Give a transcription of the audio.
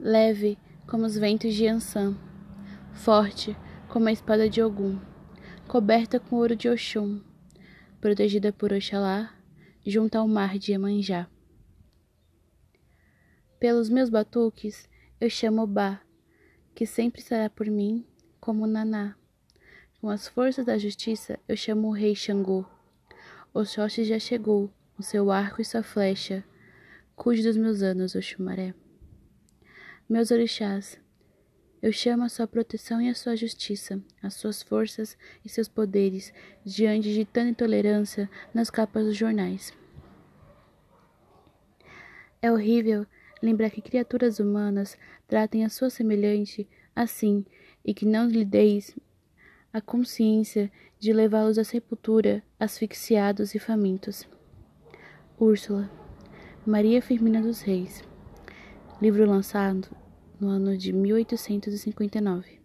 leve como os ventos de Ansan, forte como a espada de Ogum, coberta com ouro de Oxum, protegida por Oxalá, junto ao mar de Iemanjá. Pelos meus batuques eu chamo Bá, que sempre será por mim como Naná. Com as forças da justiça eu chamo o rei Xangô. Oxóssi já chegou, com seu arco e sua flecha. Cuide dos meus anos, Oxumaré. Meus orixás, eu chamo a sua proteção e a sua justiça, as suas forças e seus poderes diante de tanta intolerância nas capas dos jornais. É horrível lembrar que criaturas humanas tratem a sua semelhante assim e que não lhe deis a consciência de levá-los à sepultura, asfixiados e famintos. Úrsula, Maria Firmina dos Reis, livro lançado no ano de 1859.